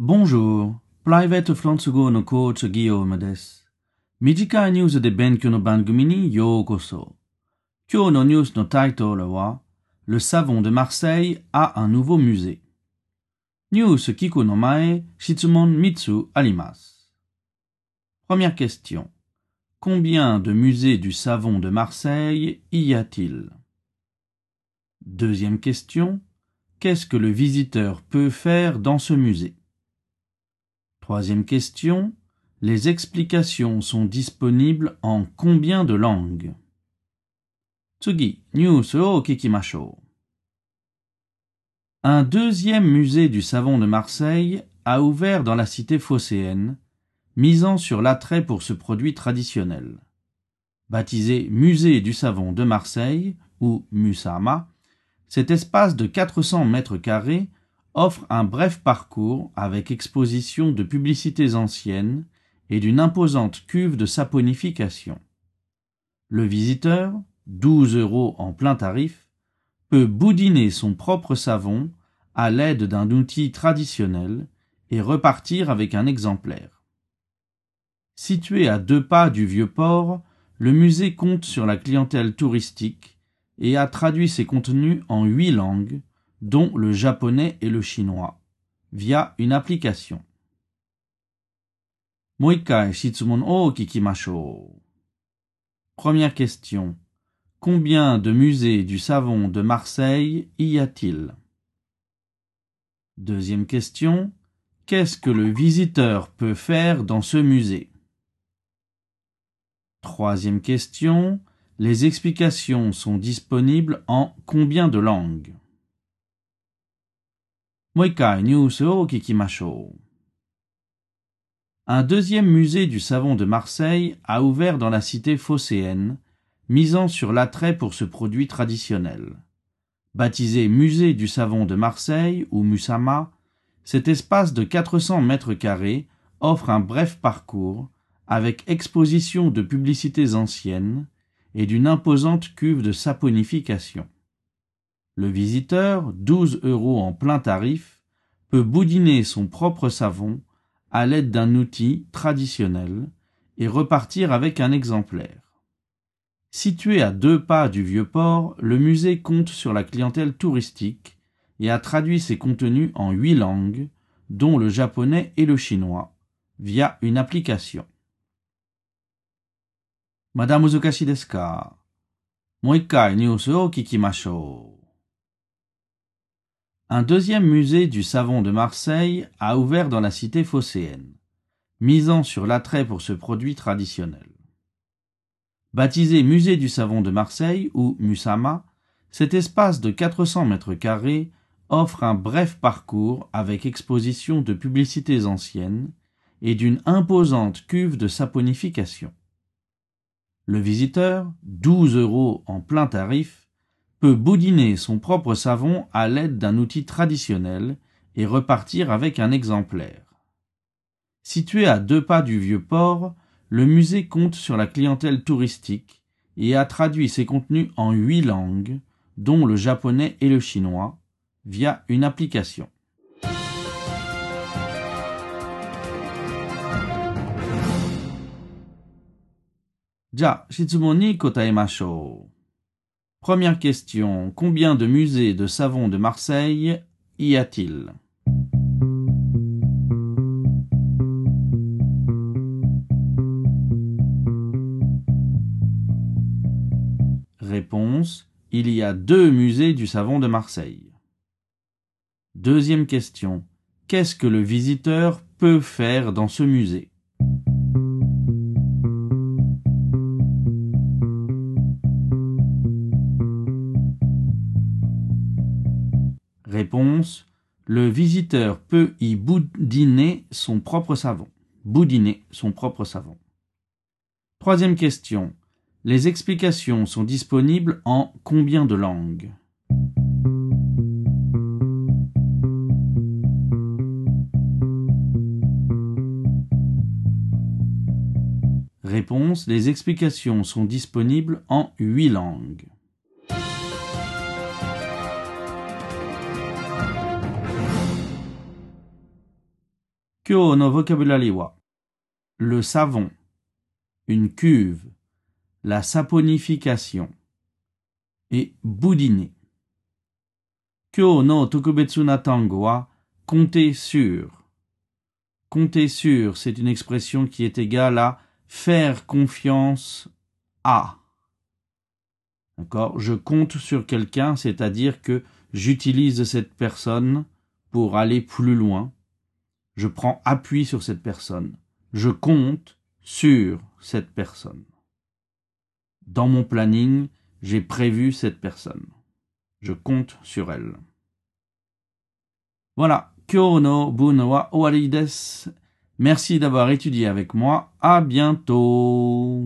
ボンジュール、プライベートフランス語のコーチギヨームです。短いニュースで勉強の番組にようこそ。今日のニュースのタイトルは、Le savon de Marseille a un nouveau musée. ニュース聞くの前、質問3つあります。Première question. Combien de musées du savon de Marseille y a-t-il? Deuxième question. Qu'est-ce que le visiteur peut faire dans ce musée? Troisième question. Les explications sont disponibles en combien de langues? Un deuxième musée du savon de Marseille a ouvert dans la cité phocéenne, misant sur l'attrait pour ce produit traditionnel. Baptisé Musée du savon de Marseille, ou Musama, cet espace de 400 mètres carrés offre un bref parcours avec exposition de publicités anciennes et d'une imposante cuve de saponification. Le visiteur, 12 euros en plein tarif, peut boudiner son propre savon à l'aide d'un outil traditionnel et repartir avec un exemplaire. Situé à deux pas du vieux port, le musée compte sur la clientèle touristique et a traduit ses contenus en huit langues, dont le japonais et le chinois, via une application. Première question. Combien de musées du savon de Marseille y a-t-il? Deuxième question. Qu'est-ce que le visiteur peut faire dans ce musée? Troisième question. Les explications sont disponibles en combien de langues? Un deuxième musée du savon de Marseille a ouvert dans la cité phocéenne, misant sur l'attrait pour ce produit traditionnel. Baptisé Musée du savon de Marseille ou Musama, cet espace de 400 mètres carrés offre un bref parcours avec exposition de publicités anciennes et d'une imposante cuve de saponification. Le visiteur, 12 euros en plein tarif, peut boudiner son propre savon à l'aide d'un outil traditionnel et repartir avec un exemplaire. Situé à deux pas du vieux port, le musée compte sur la clientèle touristique et a traduit ses contenus en huit langues, dont le japonais et le chinois, via une application. Madame? Un deuxième musée du savon de Marseille a ouvert dans la cité phocéenne, misant sur l'attrait pour ce produit traditionnel. Baptisé Musée du savon de Marseille ou Musama, cet espace de 400 mètres carrés offre un bref parcours avec exposition de publicités anciennes et d'une imposante cuve de saponification. Le visiteur, 12 euros en plein tarif, peut boudiner son propre savon à l'aide d'un outil traditionnel et repartir avec un exemplaire. Situé à deux pas du vieux port, le musée compte sur la clientèle touristique et a traduit ses contenus en huit langues, dont le japonais et le chinois, via une application. Première question. Combien de musées de savon de Marseille y a-t-il? Réponse. Il y a deux musées du savon de Marseille. Deuxième question. Qu'est-ce que le visiteur peut faire dans ce musée? Le visiteur peut y boudiner son propre savon. Boudiner son propre savon. Troisième question. Les explications sont disponibles en combien de langues? Réponse. Les explications sont disponibles en huit langues. Kyo no. Le savon. Une cuve. La saponification. Et boudiner. Kyo no tokubetsu na wa? Compter sur. Compter sur, c'est une expression qui est égale à faire confiance à. D'accord? Je compte sur quelqu'un, c'est-à-dire que j'utilise cette personne pour aller plus loin. Je prends appui sur cette personne. Je compte sur cette personne. Dans mon planning, j'ai prévu cette personne. Je compte sur elle. Voilà. Kyo no bun wa owari desu. Merci d'avoir étudié avec moi. À bientôt.